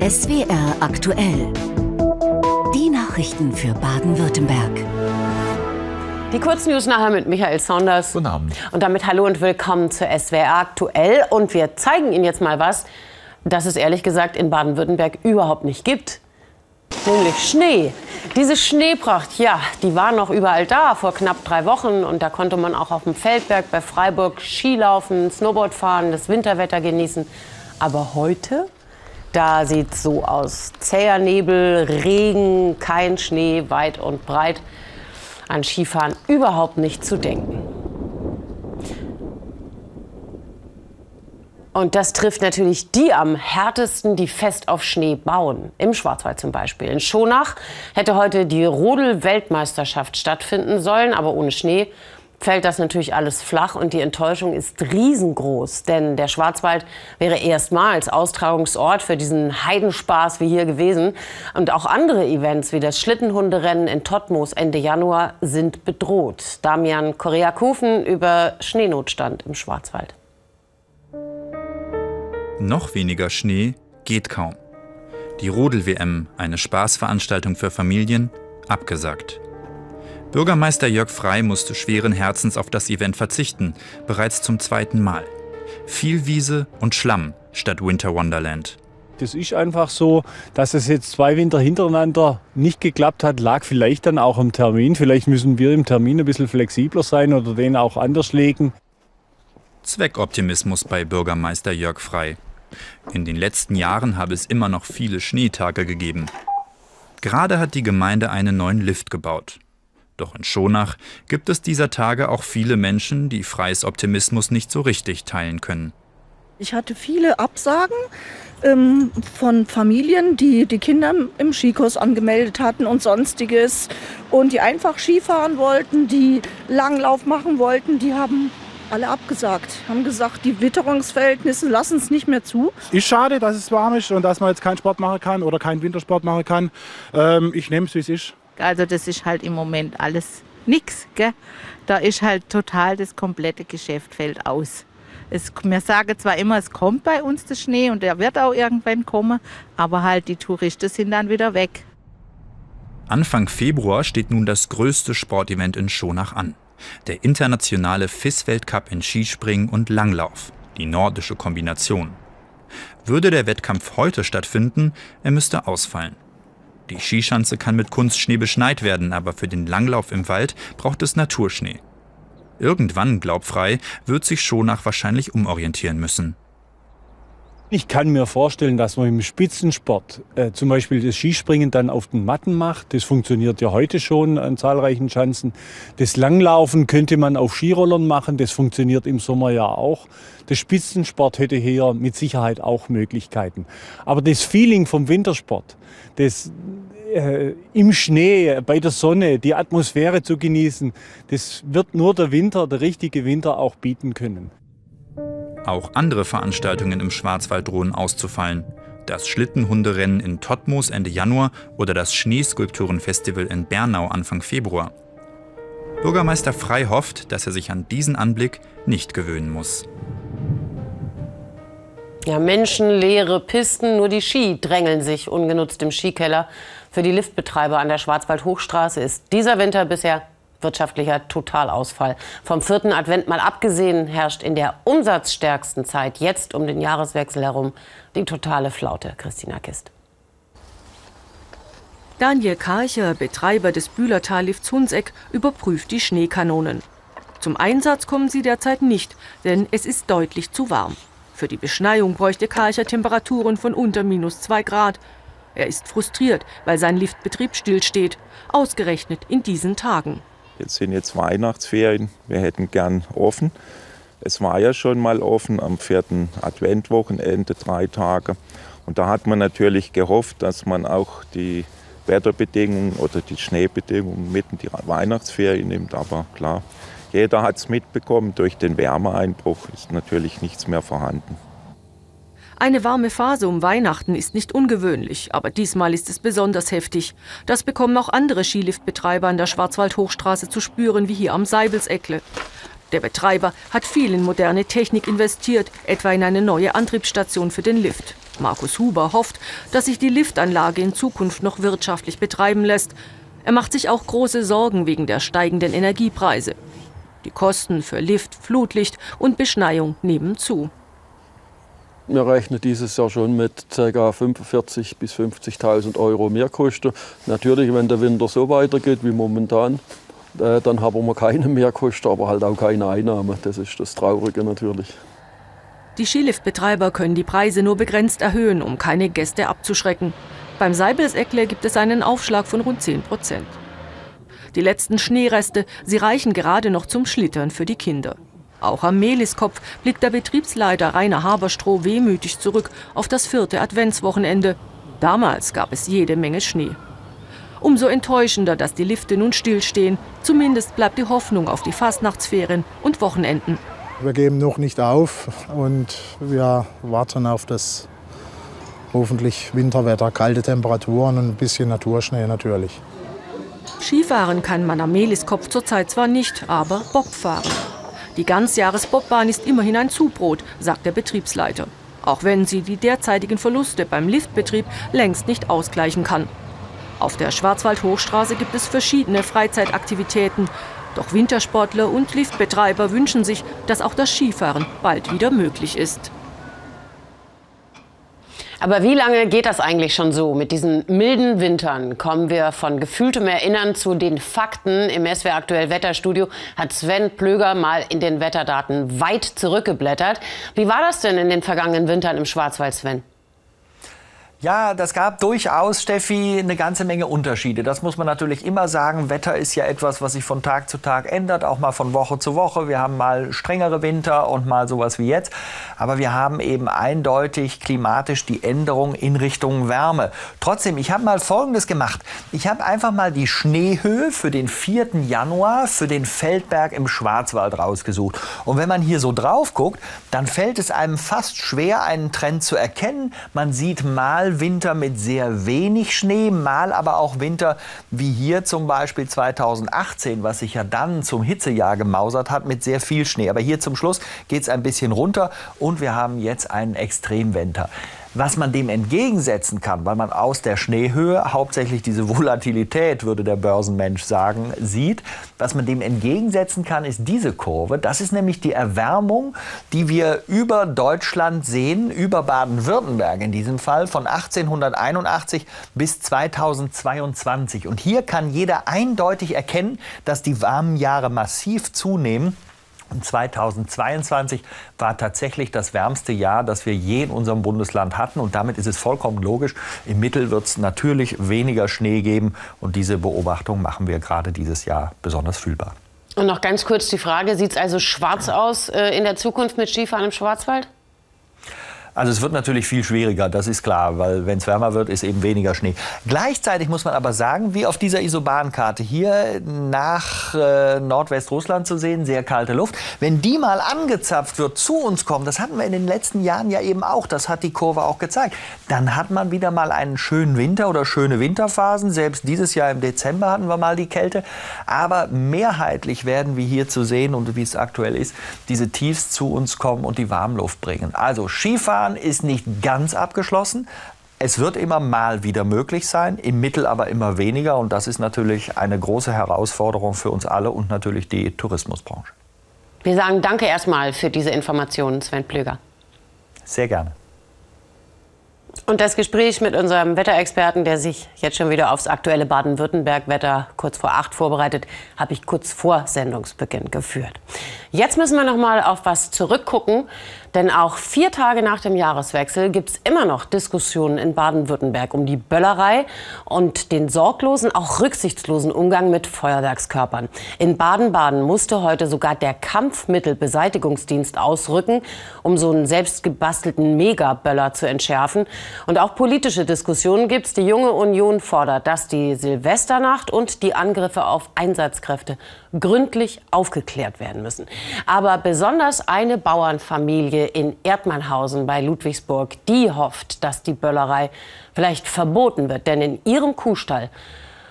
SWR aktuell. Die Nachrichten für Baden-Württemberg. Die Kurznews nachher mit Michael Saunders. Guten Abend. Und damit hallo und willkommen zu SWR aktuell. Und wir zeigen Ihnen jetzt mal was, das es ehrlich gesagt in Baden-Württemberg überhaupt nicht gibt. Nämlich Schnee. Diese Schneepracht, ja, die war noch überall da vor knapp drei Wochen. Und da konnte man auch auf dem Feldberg bei Freiburg Skilaufen, Snowboard fahren, das Winterwetter genießen. Aber heute, da sieht so aus. Zäher Nebel, Regen, kein Schnee, weit und breit. An Skifahren überhaupt nicht zu denken. Und das trifft natürlich die am härtesten, die fest auf Schnee bauen. Im Schwarzwald zum Beispiel. In Schonach hätte heute die Rodel-Weltmeisterschaft stattfinden sollen, aber ohne Schnee fällt das natürlich alles flach und die Enttäuschung ist riesengroß. Denn der Schwarzwald wäre erstmals Austragungsort für diesen Heidenspaß wie hier gewesen. Und auch andere Events wie das Schlittenhunderennen in Totmos Ende Januar sind bedroht. Damian Korea-Kufen über Schneenotstand im Schwarzwald. Noch weniger Schnee geht kaum. Die Rodel-WM, eine Spaßveranstaltung für Familien, abgesagt. Bürgermeister Jörg Frei musste schweren Herzens auf das Event verzichten, bereits zum zweiten Mal. Viel Wiese und Schlamm statt Winter Wonderland. Das ist einfach so, dass es jetzt zwei Winter hintereinander nicht geklappt hat, lag vielleicht dann auch am Termin. Vielleicht müssen wir im Termin ein bisschen flexibler sein oder den auch anders legen. Zweckoptimismus bei Bürgermeister Jörg Frei. In den letzten Jahren habe es immer noch viele Schneetage gegeben. Gerade hat die Gemeinde einen neuen Lift gebaut. Doch in Schonach gibt es dieser Tage auch viele Menschen, die Freis Optimismus nicht so richtig teilen können. Ich hatte viele Absagen ähm, von Familien, die die Kinder im Skikurs angemeldet hatten und sonstiges und die einfach Skifahren wollten, die Langlauf machen wollten, die haben alle abgesagt. Haben gesagt, die Witterungsverhältnisse lassen es nicht mehr zu. Ist schade, dass es warm ist und dass man jetzt keinen Sport machen kann oder keinen Wintersport machen kann. Ähm, ich nehme es, wie es ist. Also das ist halt im Moment alles nichts. Da ist halt total das komplette Geschäft fällt aus. Es, wir sagen zwar immer, es kommt bei uns der Schnee und der wird auch irgendwann kommen, aber halt die Touristen sind dann wieder weg. Anfang Februar steht nun das größte Sportevent in Schonach an der internationale FIS-Weltcup in Skispringen und Langlauf, die nordische Kombination. Würde der Wettkampf heute stattfinden, er müsste ausfallen. Die Skischanze kann mit Kunstschnee beschneit werden, aber für den Langlauf im Wald braucht es Naturschnee. Irgendwann, glaubt Frei, wird sich Schonach wahrscheinlich umorientieren müssen. Ich kann mir vorstellen, dass man im Spitzensport äh, zum Beispiel das Skispringen dann auf den Matten macht. Das funktioniert ja heute schon an zahlreichen Schanzen. Das Langlaufen könnte man auf Skirollern machen. Das funktioniert im Sommer ja auch. Der Spitzensport hätte hier mit Sicherheit auch Möglichkeiten. Aber das Feeling vom Wintersport, das äh, im Schnee, bei der Sonne, die Atmosphäre zu genießen, das wird nur der Winter, der richtige Winter auch bieten können. Auch andere Veranstaltungen im Schwarzwald drohen auszufallen. Das Schlittenhunderennen in Totmos Ende Januar oder das Schneeskulpturenfestival in Bernau Anfang Februar. Bürgermeister Frei hofft, dass er sich an diesen Anblick nicht gewöhnen muss. Ja, menschenleere Pisten, nur die Ski drängeln sich ungenutzt im Skikeller. Für die Liftbetreiber an der Schwarzwald-Hochstraße ist dieser Winter bisher wirtschaftlicher Totalausfall. Vom vierten Advent mal abgesehen herrscht in der umsatzstärksten Zeit, jetzt um den Jahreswechsel herum, die totale Flaute. Christina Kist. Daniel Karcher, Betreiber des Bühlertal-Lifts Hunseck, überprüft die Schneekanonen. Zum Einsatz kommen sie derzeit nicht, denn es ist deutlich zu warm. Für die Beschneiung bräuchte Karcher Temperaturen von unter minus 2 Grad. Er ist frustriert, weil sein Liftbetrieb stillsteht, ausgerechnet in diesen Tagen. Jetzt sind jetzt Weihnachtsferien, wir hätten gern offen. Es war ja schon mal offen am vierten Adventwochenende, drei Tage. Und da hat man natürlich gehofft, dass man auch die Wetterbedingungen oder die Schneebedingungen mitten die Weihnachtsferien nimmt. Aber klar, jeder hat es mitbekommen, durch den Wärmeeinbruch ist natürlich nichts mehr vorhanden. Eine warme Phase um Weihnachten ist nicht ungewöhnlich, aber diesmal ist es besonders heftig. Das bekommen auch andere Skiliftbetreiber an der Schwarzwald-Hochstraße zu spüren, wie hier am Seibelseckle. Der Betreiber hat viel in moderne Technik investiert, etwa in eine neue Antriebsstation für den Lift. Markus Huber hofft, dass sich die Liftanlage in Zukunft noch wirtschaftlich betreiben lässt. Er macht sich auch große Sorgen wegen der steigenden Energiepreise. Die Kosten für Lift, Flutlicht und Beschneiung nehmen zu. Wir rechnen dieses Jahr schon mit ca. 45.000 bis 50.000 Euro Mehrkosten. Natürlich, wenn der Winter so weitergeht wie momentan, äh, dann haben wir keine Mehrkosten, aber halt auch keine Einnahmen. Das ist das Traurige natürlich. Die Skiliftbetreiber können die Preise nur begrenzt erhöhen, um keine Gäste abzuschrecken. Beim Seibelseckle gibt es einen Aufschlag von rund 10 Prozent. Die letzten Schneereste, sie reichen gerade noch zum Schlittern für die Kinder. Auch am Meliskopf blickt der Betriebsleiter Rainer Haberstroh wehmütig zurück auf das vierte Adventswochenende. Damals gab es jede Menge Schnee. Umso enttäuschender, dass die Lifte nun stillstehen. Zumindest bleibt die Hoffnung auf die Fastnachtsferien und Wochenenden. Wir geben noch nicht auf und wir warten auf das hoffentlich Winterwetter, kalte Temperaturen und ein bisschen Naturschnee natürlich. Skifahren kann man am Meliskopf zurzeit zwar nicht, aber Bob fahren. Die Ganzjahresbobbahn ist immerhin ein Zubrot, sagt der Betriebsleiter. Auch wenn sie die derzeitigen Verluste beim Liftbetrieb längst nicht ausgleichen kann. Auf der Schwarzwald-Hochstraße gibt es verschiedene Freizeitaktivitäten. Doch Wintersportler und Liftbetreiber wünschen sich, dass auch das Skifahren bald wieder möglich ist. Aber wie lange geht das eigentlich schon so? Mit diesen milden Wintern kommen wir von gefühltem Erinnern zu den Fakten. Im SWR Aktuell Wetterstudio hat Sven Plöger mal in den Wetterdaten weit zurückgeblättert. Wie war das denn in den vergangenen Wintern im Schwarzwald, Sven? Ja, das gab durchaus, Steffi, eine ganze Menge Unterschiede. Das muss man natürlich immer sagen. Wetter ist ja etwas, was sich von Tag zu Tag ändert, auch mal von Woche zu Woche. Wir haben mal strengere Winter und mal sowas wie jetzt. Aber wir haben eben eindeutig klimatisch die Änderung in Richtung Wärme. Trotzdem, ich habe mal Folgendes gemacht. Ich habe einfach mal die Schneehöhe für den 4. Januar für den Feldberg im Schwarzwald rausgesucht. Und wenn man hier so drauf guckt, dann fällt es einem fast schwer, einen Trend zu erkennen. Man sieht mal Winter mit sehr wenig Schnee, mal aber auch Winter wie hier zum Beispiel 2018, was sich ja dann zum Hitzejahr gemausert hat mit sehr viel Schnee. Aber hier zum Schluss geht es ein bisschen runter und wir haben jetzt einen Extremwinter. Was man dem entgegensetzen kann, weil man aus der Schneehöhe hauptsächlich diese Volatilität, würde der Börsenmensch sagen, sieht, was man dem entgegensetzen kann, ist diese Kurve. Das ist nämlich die Erwärmung, die wir über Deutschland sehen, über Baden-Württemberg in diesem Fall, von 1881 bis 2022. Und hier kann jeder eindeutig erkennen, dass die warmen Jahre massiv zunehmen. Und 2022 war tatsächlich das wärmste Jahr, das wir je in unserem Bundesland hatten. Und damit ist es vollkommen logisch. Im Mittel wird es natürlich weniger Schnee geben. Und diese Beobachtung machen wir gerade dieses Jahr besonders fühlbar. Und noch ganz kurz die Frage, sieht es also schwarz aus äh, in der Zukunft mit Skifahren im Schwarzwald? Also es wird natürlich viel schwieriger, das ist klar, weil wenn es wärmer wird, ist eben weniger Schnee. Gleichzeitig muss man aber sagen, wie auf dieser Isobankarte hier nach äh, Nordwestrussland zu sehen, sehr kalte Luft. Wenn die mal angezapft wird, zu uns kommt, das hatten wir in den letzten Jahren ja eben auch, das hat die Kurve auch gezeigt, dann hat man wieder mal einen schönen Winter oder schöne Winterphasen. Selbst dieses Jahr im Dezember hatten wir mal die Kälte. Aber mehrheitlich werden wir hier zu sehen und wie es aktuell ist, diese Tiefs zu uns kommen und die Warmluft bringen. Also Skifahren Skifahren ist nicht ganz abgeschlossen. Es wird immer mal wieder möglich sein, im Mittel aber immer weniger. Und das ist natürlich eine große Herausforderung für uns alle und natürlich die Tourismusbranche. Wir sagen danke erstmal für diese Informationen, Sven Plöger. Sehr gerne. Und das Gespräch mit unserem Wetterexperten, der sich jetzt schon wieder aufs aktuelle Baden-Württemberg-Wetter kurz vor acht vorbereitet, habe ich kurz vor Sendungsbeginn geführt. Jetzt müssen wir noch mal auf was zurückgucken, denn auch vier Tage nach dem Jahreswechsel gibt es immer noch Diskussionen in Baden-Württemberg um die Böllerei und den sorglosen, auch rücksichtslosen Umgang mit Feuerwerkskörpern. In Baden-Baden musste heute sogar der Kampfmittelbeseitigungsdienst ausrücken, um so einen selbstgebastelten Megaböller zu entschärfen. Und auch politische Diskussionen gibt es. Die junge Union fordert, dass die Silvesternacht und die Angriffe auf Einsatzkräfte gründlich aufgeklärt werden müssen. Aber besonders eine Bauernfamilie in Erdmannhausen bei Ludwigsburg, die hofft, dass die Böllerei vielleicht verboten wird. Denn in ihrem Kuhstall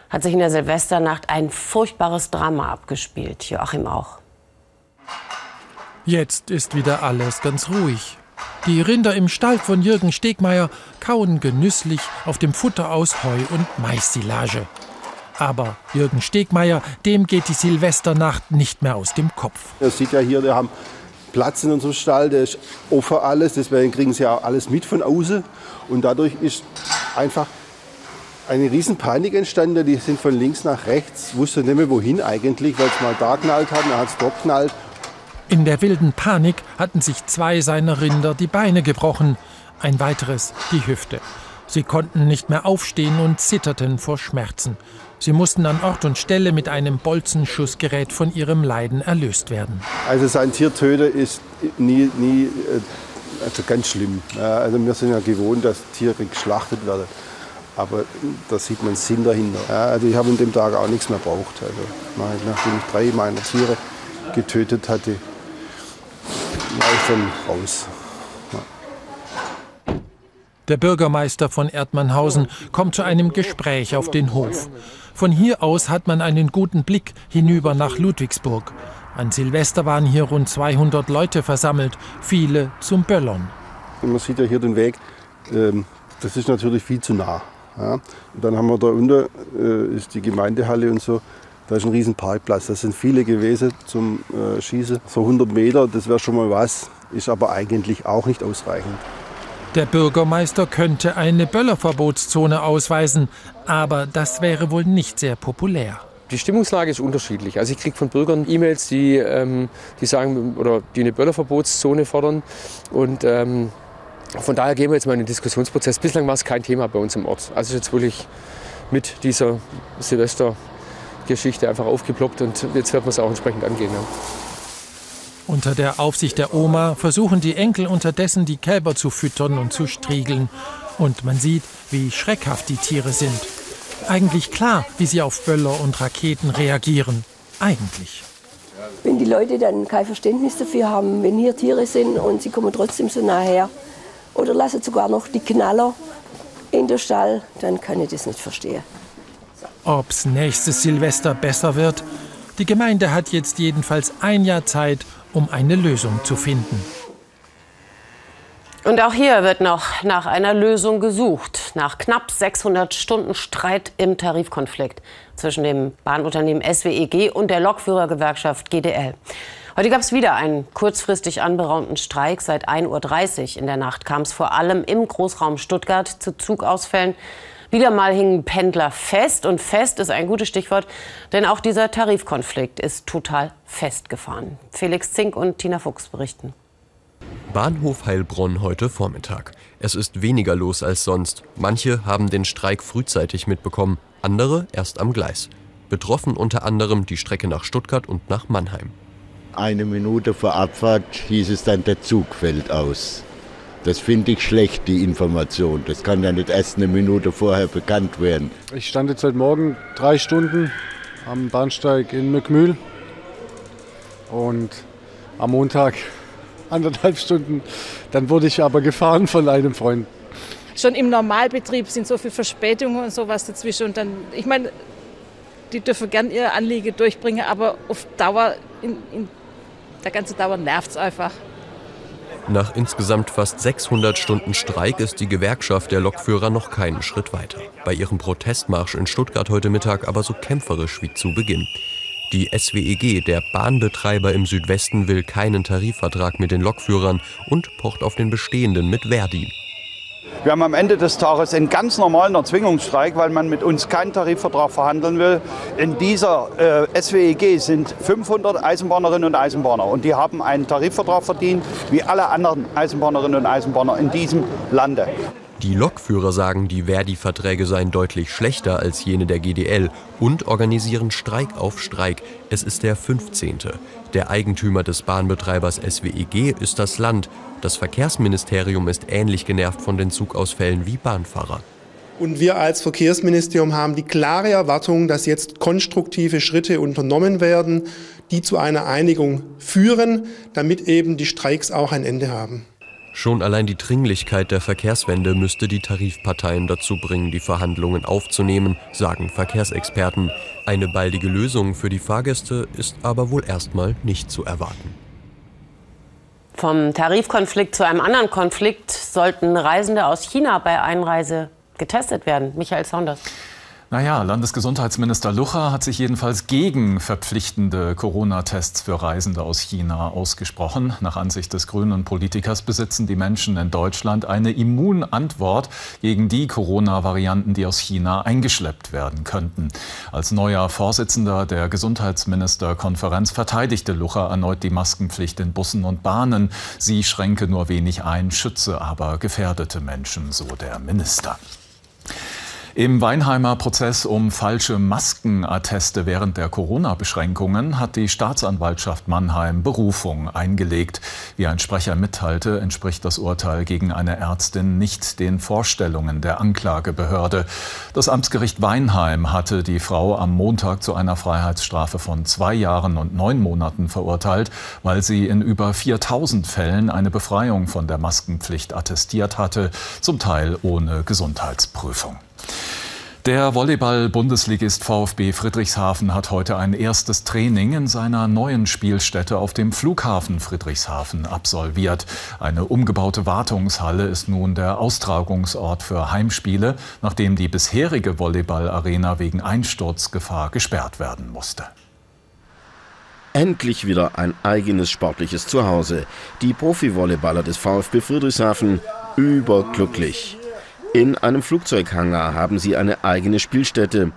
hat sich in der Silvesternacht ein furchtbares Drama abgespielt. Joachim auch. Jetzt ist wieder alles ganz ruhig. Die Rinder im Stall von Jürgen Stegmeier kauen genüsslich auf dem Futter aus Heu und Mais-Silage. Aber Jürgen Stegmeier, dem geht die Silvesternacht nicht mehr aus dem Kopf. Er sieht ja hier, wir haben Platz in unserem Stall, der ist offen alles, deswegen kriegen sie ja alles mit von außen. Und dadurch ist einfach eine riesen Panik entstanden. Die sind von links nach rechts, wussten nicht mehr wohin eigentlich, weil es mal da knallt hat, dann hat es dort knallt. In der wilden Panik hatten sich zwei seiner Rinder die Beine gebrochen, ein weiteres die Hüfte. Sie konnten nicht mehr aufstehen und zitterten vor Schmerzen. Sie mussten an Ort und Stelle mit einem Bolzenschussgerät von ihrem Leiden erlöst werden. Also sein Tier töten ist nie, nie äh, also ganz schlimm. Also wir sind ja gewohnt, dass Tiere geschlachtet werden. Aber da sieht man Sinn dahinter. Also ich habe an dem Tag auch nichts mehr braucht. Also nachdem ich drei meiner Tiere getötet hatte, war ich dann raus. Der Bürgermeister von Erdmannhausen kommt zu einem Gespräch auf den Hof. Von hier aus hat man einen guten Blick hinüber nach Ludwigsburg. An Silvester waren hier rund 200 Leute versammelt, viele zum Böllern. Man sieht ja hier den Weg, ähm, das ist natürlich viel zu nah. Und dann haben wir da unten äh, ist die Gemeindehalle und so. Da ist ein riesen Parkplatz. Da sind viele gewesen zum äh, Schießen. So 100 Meter, das wäre schon mal was, ist aber eigentlich auch nicht ausreichend. Der Bürgermeister könnte eine Böllerverbotszone ausweisen, aber das wäre wohl nicht sehr populär. Die Stimmungslage ist unterschiedlich. Also ich kriege von Bürgern E-Mails, die, ähm, die sagen oder die eine Böllerverbotszone fordern. Und ähm, von daher gehen wir jetzt mal in den Diskussionsprozess. Bislang war es kein Thema bei uns im Ort. Also jetzt wirklich mit dieser Silvestergeschichte einfach aufgeploppt und jetzt wird man es auch entsprechend angehen. Ja. Unter der Aufsicht der Oma versuchen die Enkel unterdessen die Kälber zu füttern und zu striegeln. Und man sieht, wie schreckhaft die Tiere sind. Eigentlich klar, wie sie auf Böller und Raketen reagieren. Eigentlich. Wenn die Leute dann kein Verständnis dafür haben, wenn hier Tiere sind und sie kommen trotzdem so nah her oder lassen sogar noch die Knaller in den Stall, dann kann ich das nicht verstehen. Ob's nächstes Silvester besser wird? Die Gemeinde hat jetzt jedenfalls ein Jahr Zeit, um eine Lösung zu finden. Und auch hier wird noch nach einer Lösung gesucht. Nach knapp 600 Stunden Streit im Tarifkonflikt zwischen dem Bahnunternehmen SWEG und der Lokführergewerkschaft GDL. Heute gab es wieder einen kurzfristig anberaumten Streik. Seit 1.30 Uhr in der Nacht kam es vor allem im Großraum Stuttgart zu Zugausfällen. Wieder mal hingen Pendler fest und fest ist ein gutes Stichwort, denn auch dieser Tarifkonflikt ist total festgefahren. Felix Zink und Tina Fuchs berichten. Bahnhof Heilbronn heute Vormittag. Es ist weniger los als sonst. Manche haben den Streik frühzeitig mitbekommen, andere erst am Gleis. Betroffen unter anderem die Strecke nach Stuttgart und nach Mannheim. Eine Minute vor Abfahrt hieß es dann, der Zug fällt aus. Das finde ich schlecht, die Information. Das kann ja nicht erst eine Minute vorher bekannt werden. Ich stand jetzt heute Morgen drei Stunden am Bahnsteig in Mückmühl und am Montag anderthalb Stunden. Dann wurde ich aber gefahren von einem Freund. Schon im Normalbetrieb sind so viele Verspätungen und sowas dazwischen. Und dann, ich meine, die dürfen gern ihre Anliege durchbringen, aber auf Dauer, in, in der ganzen Dauer nervt es einfach. Nach insgesamt fast 600 Stunden Streik ist die Gewerkschaft der Lokführer noch keinen Schritt weiter. Bei ihrem Protestmarsch in Stuttgart heute Mittag aber so kämpferisch wie zu Beginn. Die SWEG, der Bahnbetreiber im Südwesten, will keinen Tarifvertrag mit den Lokführern und pocht auf den bestehenden mit Verdi. Wir haben am Ende des Tages einen ganz normalen Erzwingungsstreik, weil man mit uns keinen Tarifvertrag verhandeln will. In dieser äh, SWEG sind 500 Eisenbahnerinnen und Eisenbahner und die haben einen Tarifvertrag verdient, wie alle anderen Eisenbahnerinnen und Eisenbahner in diesem Lande. Die Lokführer sagen, die Verdi-Verträge seien deutlich schlechter als jene der GDL und organisieren Streik auf Streik. Es ist der 15. Der Eigentümer des Bahnbetreibers SWEG ist das Land. Das Verkehrsministerium ist ähnlich genervt von den Zugausfällen wie Bahnfahrer. Und wir als Verkehrsministerium haben die klare Erwartung, dass jetzt konstruktive Schritte unternommen werden, die zu einer Einigung führen, damit eben die Streiks auch ein Ende haben. Schon allein die Dringlichkeit der Verkehrswende müsste die Tarifparteien dazu bringen, die Verhandlungen aufzunehmen, sagen Verkehrsexperten. Eine baldige Lösung für die Fahrgäste ist aber wohl erstmal nicht zu erwarten. Vom Tarifkonflikt zu einem anderen Konflikt sollten Reisende aus China bei Einreise getestet werden. Michael Saunders. Naja, Landesgesundheitsminister Lucha hat sich jedenfalls gegen verpflichtende Corona-Tests für Reisende aus China ausgesprochen. Nach Ansicht des grünen Politikers besitzen die Menschen in Deutschland eine Immunantwort gegen die Corona-Varianten, die aus China eingeschleppt werden könnten. Als neuer Vorsitzender der Gesundheitsministerkonferenz verteidigte Lucha erneut die Maskenpflicht in Bussen und Bahnen. Sie schränke nur wenig ein, schütze aber gefährdete Menschen, so der Minister. Im Weinheimer Prozess um falsche Maskenatteste während der Corona-Beschränkungen hat die Staatsanwaltschaft Mannheim Berufung eingelegt. Wie ein Sprecher mitteilte, entspricht das Urteil gegen eine Ärztin nicht den Vorstellungen der Anklagebehörde. Das Amtsgericht Weinheim hatte die Frau am Montag zu einer Freiheitsstrafe von zwei Jahren und neun Monaten verurteilt, weil sie in über 4000 Fällen eine Befreiung von der Maskenpflicht attestiert hatte, zum Teil ohne Gesundheitsprüfung. Der Volleyball-Bundesligist VfB Friedrichshafen hat heute ein erstes Training in seiner neuen Spielstätte auf dem Flughafen Friedrichshafen absolviert. Eine umgebaute Wartungshalle ist nun der Austragungsort für Heimspiele, nachdem die bisherige Volleyball-Arena wegen Einsturzgefahr gesperrt werden musste. Endlich wieder ein eigenes sportliches Zuhause. Die Profi-Volleyballer des VfB Friedrichshafen überglücklich. In einem Flugzeughangar haben sie eine eigene Spielstätte.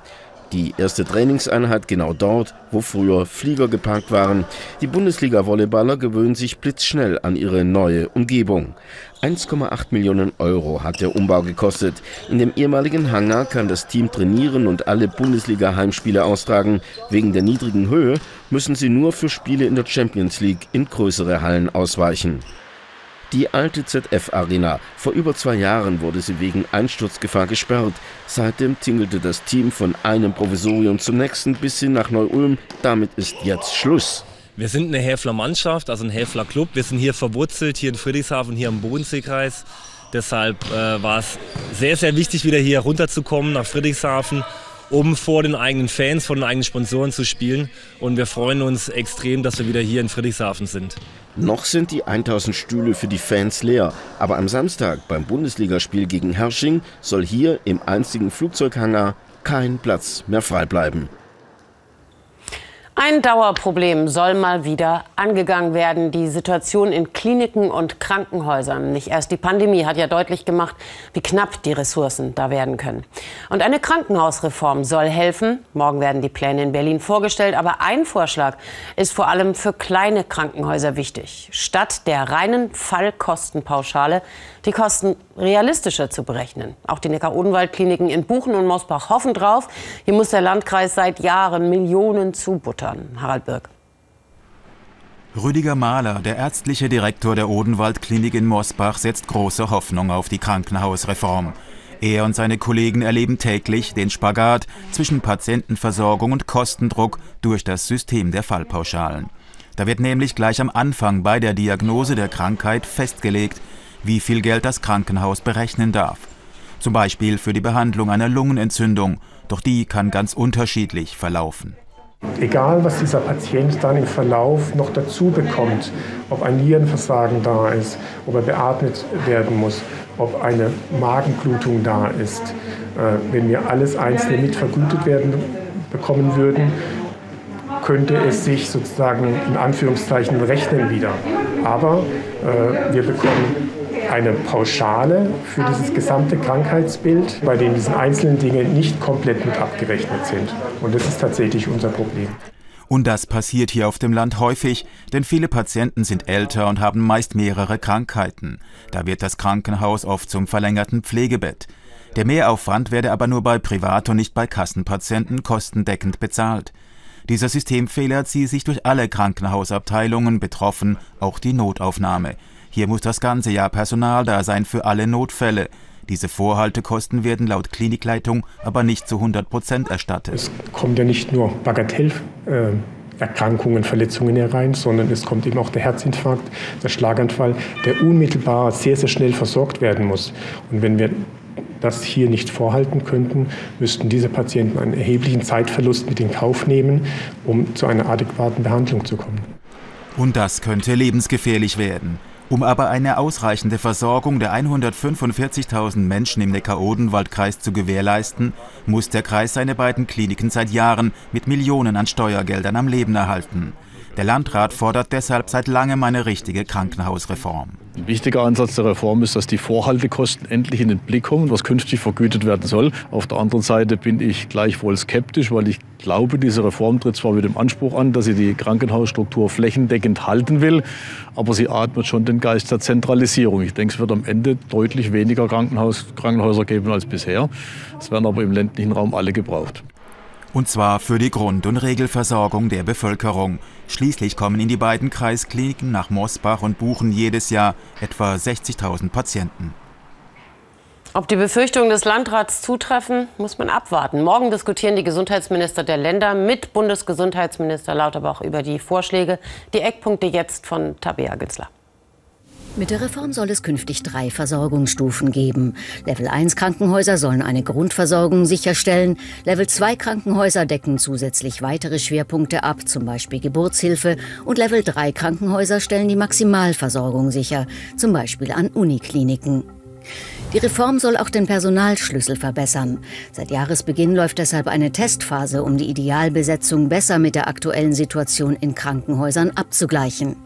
Die erste Trainingseinheit genau dort, wo früher Flieger geparkt waren. Die Bundesliga-Volleyballer gewöhnen sich blitzschnell an ihre neue Umgebung. 1,8 Millionen Euro hat der Umbau gekostet. In dem ehemaligen Hangar kann das Team trainieren und alle Bundesliga-Heimspiele austragen. Wegen der niedrigen Höhe müssen sie nur für Spiele in der Champions League in größere Hallen ausweichen. Die alte ZF-Arena. Vor über zwei Jahren wurde sie wegen Einsturzgefahr gesperrt. Seitdem tingelte das Team von einem Provisorium zum nächsten bis hin nach Neu-Ulm. Damit ist jetzt Schluss. Wir sind eine Häfler Mannschaft, also ein Häfler Club. Wir sind hier verwurzelt, hier in Friedrichshafen, hier im Bodenseekreis. Deshalb äh, war es sehr, sehr wichtig, wieder hier runterzukommen nach Friedrichshafen um vor den eigenen Fans, vor den eigenen Sponsoren zu spielen. Und wir freuen uns extrem, dass wir wieder hier in Friedrichshafen sind. Noch sind die 1000 Stühle für die Fans leer, aber am Samstag beim Bundesligaspiel gegen Hersching soll hier im einzigen Flugzeughangar kein Platz mehr frei bleiben. Ein Dauerproblem soll mal wieder angegangen werden. Die Situation in Kliniken und Krankenhäusern. Nicht erst die Pandemie hat ja deutlich gemacht, wie knapp die Ressourcen da werden können. Und eine Krankenhausreform soll helfen. Morgen werden die Pläne in Berlin vorgestellt. Aber ein Vorschlag ist vor allem für kleine Krankenhäuser wichtig. Statt der reinen Fallkostenpauschale die Kosten realistischer zu berechnen. Auch die Neckar-Odenwald-Kliniken in Buchen und Mosbach hoffen drauf. Hier muss der Landkreis seit Jahren Millionen zubuttern. Harald Birk. Rüdiger Mahler, der ärztliche Direktor der Odenwald-Klinik in Mosbach, setzt große Hoffnung auf die Krankenhausreform. Er und seine Kollegen erleben täglich den Spagat zwischen Patientenversorgung und Kostendruck durch das System der Fallpauschalen. Da wird nämlich gleich am Anfang bei der Diagnose der Krankheit festgelegt, wie viel Geld das Krankenhaus berechnen darf. Zum Beispiel für die Behandlung einer Lungenentzündung, doch die kann ganz unterschiedlich verlaufen. Egal, was dieser Patient dann im Verlauf noch dazu bekommt, ob ein Nierenversagen da ist, ob er beatmet werden muss, ob eine Magenblutung da ist, äh, wenn wir alles einzelne mitvergütet werden bekommen würden, könnte es sich sozusagen in Anführungszeichen rechnen wieder. Aber äh, wir bekommen eine Pauschale für dieses gesamte Krankheitsbild, bei dem diese einzelnen Dinge nicht komplett mit abgerechnet sind. Und das ist tatsächlich unser Problem. Und das passiert hier auf dem Land häufig, denn viele Patienten sind älter und haben meist mehrere Krankheiten. Da wird das Krankenhaus oft zum verlängerten Pflegebett. Der Mehraufwand werde aber nur bei Privat- und nicht bei Kassenpatienten kostendeckend bezahlt. Dieser Systemfehler ziehe sich durch alle Krankenhausabteilungen, betroffen auch die Notaufnahme. Hier muss das ganze Jahr Personal da sein für alle Notfälle. Diese Vorhaltekosten werden laut Klinikleitung aber nicht zu 100 Prozent erstattet. Es kommt ja nicht nur Bagatellerkrankungen, Verletzungen herein, sondern es kommt eben auch der Herzinfarkt, der Schlaganfall, der unmittelbar sehr, sehr schnell versorgt werden muss. Und wenn wir das hier nicht vorhalten könnten, müssten diese Patienten einen erheblichen Zeitverlust mit in Kauf nehmen, um zu einer adäquaten Behandlung zu kommen. Und das könnte lebensgefährlich werden. Um aber eine ausreichende Versorgung der 145.000 Menschen im Neckar-Odenwald-Kreis zu gewährleisten, muss der Kreis seine beiden Kliniken seit Jahren mit Millionen an Steuergeldern am Leben erhalten. Der Landrat fordert deshalb seit langem eine richtige Krankenhausreform. Ein wichtiger Ansatz der Reform ist, dass die Vorhaltekosten endlich in den Blick kommen, was künftig vergütet werden soll. Auf der anderen Seite bin ich gleichwohl skeptisch, weil ich glaube, diese Reform tritt zwar mit dem Anspruch an, dass sie die Krankenhausstruktur flächendeckend halten will, aber sie atmet schon den Geist der Zentralisierung. Ich denke, es wird am Ende deutlich weniger Krankenhaus, Krankenhäuser geben als bisher. Es werden aber im ländlichen Raum alle gebraucht. Und zwar für die Grund- und Regelversorgung der Bevölkerung. Schließlich kommen in die beiden Kreiskliniken nach Mosbach und Buchen jedes Jahr etwa 60.000 Patienten. Ob die Befürchtungen des Landrats zutreffen, muss man abwarten. Morgen diskutieren die Gesundheitsminister der Länder mit Bundesgesundheitsminister Lauterbach über die Vorschläge. Die Eckpunkte jetzt von Tabea Gützler. Mit der Reform soll es künftig drei Versorgungsstufen geben. Level 1 Krankenhäuser sollen eine Grundversorgung sicherstellen. Level 2 Krankenhäuser decken zusätzlich weitere Schwerpunkte ab, zum Beispiel Geburtshilfe. Und Level 3 Krankenhäuser stellen die Maximalversorgung sicher, zum Beispiel an Unikliniken. Die Reform soll auch den Personalschlüssel verbessern. Seit Jahresbeginn läuft deshalb eine Testphase, um die Idealbesetzung besser mit der aktuellen Situation in Krankenhäusern abzugleichen.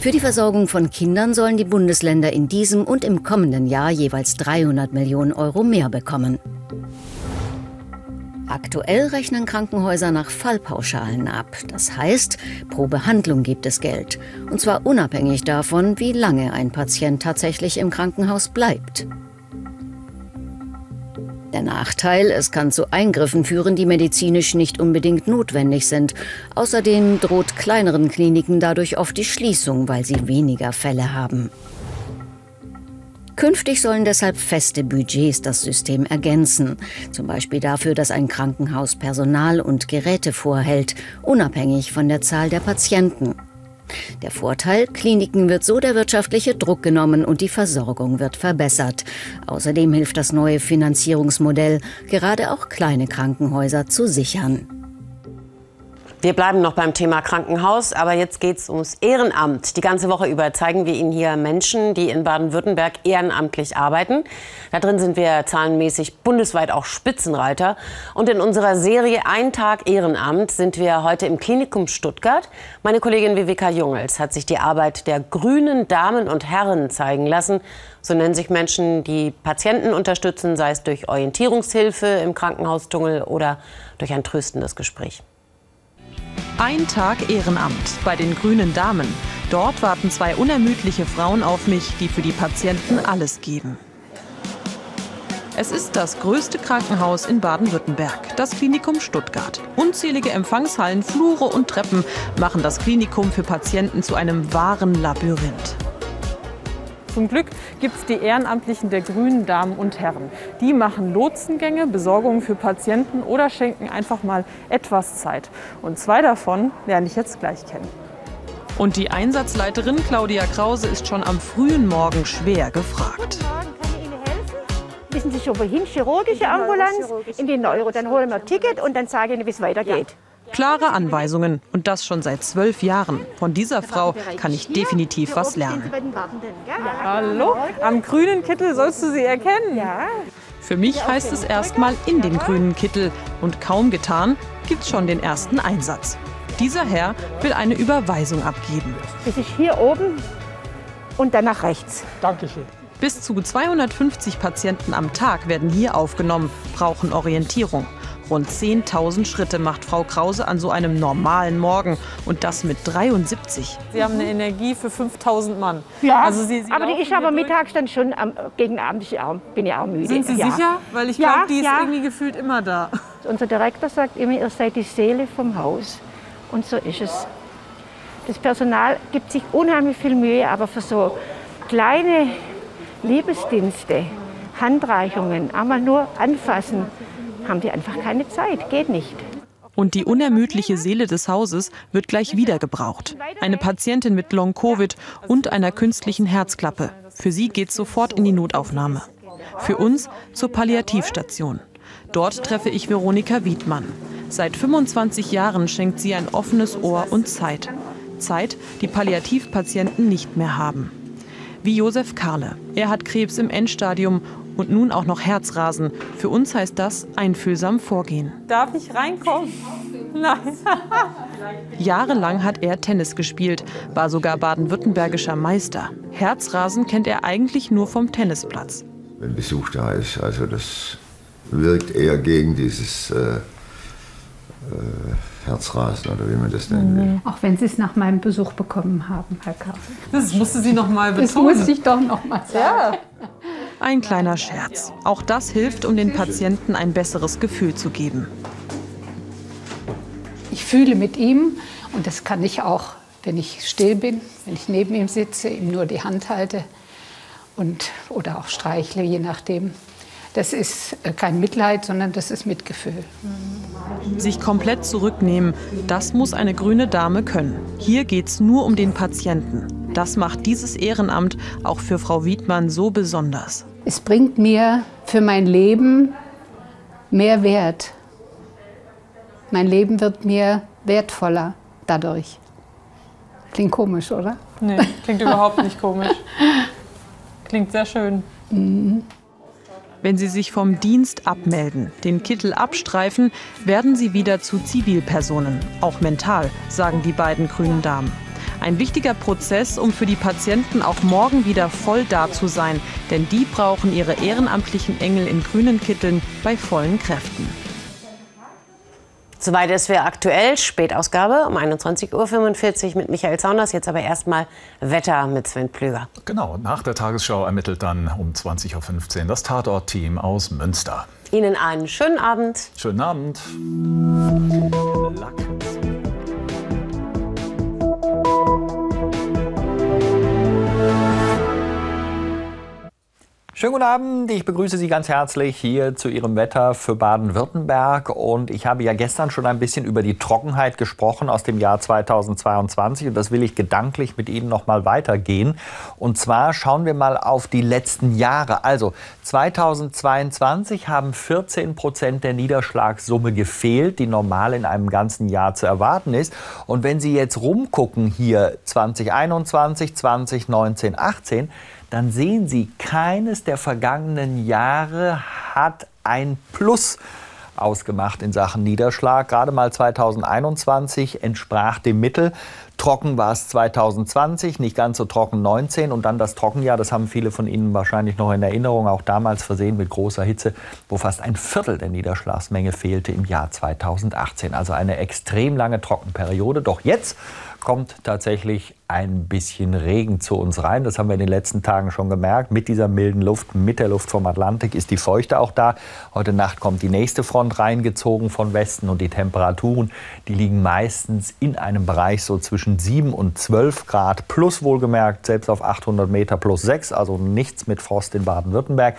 Für die Versorgung von Kindern sollen die Bundesländer in diesem und im kommenden Jahr jeweils 300 Millionen Euro mehr bekommen. Aktuell rechnen Krankenhäuser nach Fallpauschalen ab. Das heißt, pro Behandlung gibt es Geld. Und zwar unabhängig davon, wie lange ein Patient tatsächlich im Krankenhaus bleibt. Der Nachteil, es kann zu Eingriffen führen, die medizinisch nicht unbedingt notwendig sind. Außerdem droht kleineren Kliniken dadurch oft die Schließung, weil sie weniger Fälle haben. Künftig sollen deshalb feste Budgets das System ergänzen. Zum Beispiel dafür, dass ein Krankenhaus Personal und Geräte vorhält, unabhängig von der Zahl der Patienten. Der Vorteil, Kliniken wird so der wirtschaftliche Druck genommen und die Versorgung wird verbessert. Außerdem hilft das neue Finanzierungsmodell, gerade auch kleine Krankenhäuser zu sichern. Wir bleiben noch beim Thema Krankenhaus, aber jetzt geht es ums Ehrenamt. Die ganze Woche über zeigen wir Ihnen hier Menschen, die in Baden-Württemberg ehrenamtlich arbeiten. Da drin sind wir zahlenmäßig bundesweit auch Spitzenreiter. Und in unserer Serie Ein Tag Ehrenamt sind wir heute im Klinikum Stuttgart. Meine Kollegin Viveka Jungels hat sich die Arbeit der grünen Damen und Herren zeigen lassen. So nennen sich Menschen, die Patienten unterstützen, sei es durch Orientierungshilfe im Krankenhaustunnel oder durch ein tröstendes Gespräch. Ein Tag Ehrenamt bei den Grünen Damen. Dort warten zwei unermüdliche Frauen auf mich, die für die Patienten alles geben. Es ist das größte Krankenhaus in Baden-Württemberg, das Klinikum Stuttgart. Unzählige Empfangshallen, Flure und Treppen machen das Klinikum für Patienten zu einem wahren Labyrinth. Zum Glück gibt es die Ehrenamtlichen der Grünen Damen und Herren. Die machen Lotsengänge, Besorgungen für Patienten oder schenken einfach mal etwas Zeit. Und zwei davon lerne ich jetzt gleich kennen. Und die Einsatzleiterin Claudia Krause ist schon am frühen Morgen schwer gefragt. Wissen Sie schon wohin? Chirurgische Ambulanz in die Neuro. Dann holen wir ein Ticket und dann sage ich Ihnen, wie es weitergeht. Klare Anweisungen und das schon seit zwölf Jahren. Von dieser Frau kann ich definitiv was lernen. Hallo, am grünen Kittel sollst du sie erkennen. Ja. Für mich heißt es erstmal in den grünen Kittel und kaum getan gibt's schon den ersten Einsatz. Dieser Herr will eine Überweisung abgeben. Das ist hier oben und dann nach rechts. Dankeschön. Bis zu 250 Patienten am Tag werden hier aufgenommen, brauchen Orientierung. Rund 10.000 Schritte macht Frau Krause an so einem normalen Morgen und das mit 73. Sie haben eine Energie für 5000 Mann. Ja, also Sie, Sie aber die ist aber mittags dann schon am, gegen Abend ich auch, bin ich auch müde. Sind Sie ja. sicher? Weil ich Ja, glaube, die ist ja. irgendwie gefühlt immer da. Unser Direktor sagt immer, ihr seid die Seele vom Haus. Und so ist es. Das Personal gibt sich unheimlich viel Mühe, aber für so kleine Liebesdienste, Handreichungen, einmal nur anfassen, haben die einfach keine Zeit. Geht nicht. Und die unermüdliche Seele des Hauses wird gleich wieder gebraucht. Eine Patientin mit Long-Covid und einer künstlichen Herzklappe. Für sie geht's sofort in die Notaufnahme. Für uns zur Palliativstation. Dort treffe ich Veronika Wiedmann. Seit 25 Jahren schenkt sie ein offenes Ohr und Zeit. Zeit, die Palliativpatienten nicht mehr haben. wie Josef Karle. Er hat Krebs im Endstadium und nun auch noch Herzrasen. Für uns heißt das einfühlsam vorgehen. Darf ich reinkommen? Nein. Jahrelang hat er Tennis gespielt, war sogar baden-württembergischer Meister. Herzrasen kennt er eigentlich nur vom Tennisplatz. Wenn Besuch da ist, also das wirkt eher gegen dieses äh, äh, Herzrasen oder wie man das nennen will. Mhm. Auch wenn Sie es nach meinem Besuch bekommen haben, Herr Karl. Das musste sie noch mal Das betonen. muss ich doch noch mal sagen. Ein kleiner Scherz. Auch das hilft, um den Patienten ein besseres Gefühl zu geben. Ich fühle mit ihm und das kann ich auch, wenn ich still bin, wenn ich neben ihm sitze, ihm nur die Hand halte und, oder auch streichle, je nachdem. Das ist äh, kein Mitleid, sondern das ist Mitgefühl. Sich komplett zurücknehmen, das muss eine grüne Dame können. Hier geht's nur um den Patienten. Das macht dieses Ehrenamt auch für Frau Wiedmann so besonders. Es bringt mir für mein Leben mehr Wert. Mein Leben wird mir wertvoller dadurch. Klingt komisch, oder? Nee, klingt überhaupt nicht komisch. Klingt sehr schön. Wenn sie sich vom Dienst abmelden, den Kittel abstreifen, werden sie wieder zu Zivilpersonen, auch mental, sagen die beiden grünen Damen. Ein wichtiger Prozess, um für die Patienten auch morgen wieder voll da zu sein, denn die brauchen ihre ehrenamtlichen Engel in grünen Kitteln bei vollen Kräften. Soweit es wäre aktuell, Spätausgabe um 21.45 Uhr mit Michael Saunders. Jetzt aber erstmal Wetter mit Sven Plüger. Genau, nach der Tagesschau ermittelt dann um 20.15 Uhr das Tatort-Team aus Münster. Ihnen einen schönen Abend. Schönen Abend. Schönen guten Abend, ich begrüße Sie ganz herzlich hier zu Ihrem Wetter für Baden-Württemberg. Und ich habe ja gestern schon ein bisschen über die Trockenheit gesprochen aus dem Jahr 2022 und das will ich gedanklich mit Ihnen noch mal weitergehen. Und zwar schauen wir mal auf die letzten Jahre. Also 2022 haben 14 Prozent der Niederschlagssumme gefehlt, die normal in einem ganzen Jahr zu erwarten ist. Und wenn Sie jetzt rumgucken hier 2021, 2019, 18, dann sehen Sie, keines der vergangenen Jahre hat ein Plus ausgemacht in Sachen Niederschlag. Gerade mal 2021 entsprach dem Mittel. Trocken war es 2020, nicht ganz so trocken 19 und dann das Trockenjahr, das haben viele von Ihnen wahrscheinlich noch in Erinnerung, auch damals versehen mit großer Hitze, wo fast ein Viertel der Niederschlagsmenge fehlte im Jahr 2018. Also eine extrem lange Trockenperiode. Doch jetzt kommt tatsächlich ein bisschen Regen zu uns rein. Das haben wir in den letzten Tagen schon gemerkt. Mit dieser milden Luft, mit der Luft vom Atlantik ist die Feuchte auch da. Heute Nacht kommt die nächste Front reingezogen von Westen und die Temperaturen, die liegen meistens in einem Bereich so zwischen 7 und 12 Grad plus wohlgemerkt, selbst auf 800 Meter plus 6, also nichts mit Frost in Baden-Württemberg.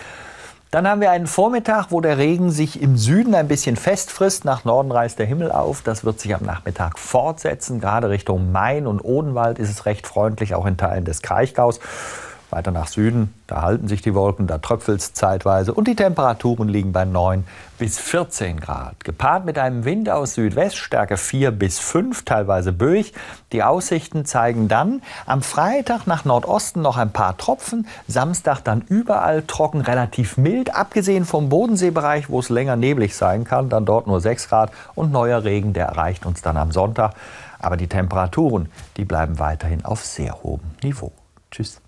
Dann haben wir einen Vormittag, wo der Regen sich im Süden ein bisschen festfrisst. Nach Norden reißt der Himmel auf. Das wird sich am Nachmittag fortsetzen. Gerade Richtung Main und Odenwald ist es recht freundlich, auch in Teilen des Kraichgaus. Weiter nach Süden, da halten sich die Wolken, da tröpfelt es zeitweise und die Temperaturen liegen bei 9 bis 14 Grad. Gepaart mit einem Wind aus Südwest, Stärke 4 bis 5, teilweise böig. Die Aussichten zeigen dann am Freitag nach Nordosten noch ein paar Tropfen, Samstag dann überall trocken, relativ mild, abgesehen vom Bodenseebereich, wo es länger neblig sein kann, dann dort nur 6 Grad und neuer Regen, der erreicht uns dann am Sonntag. Aber die Temperaturen, die bleiben weiterhin auf sehr hohem Niveau. Tschüss.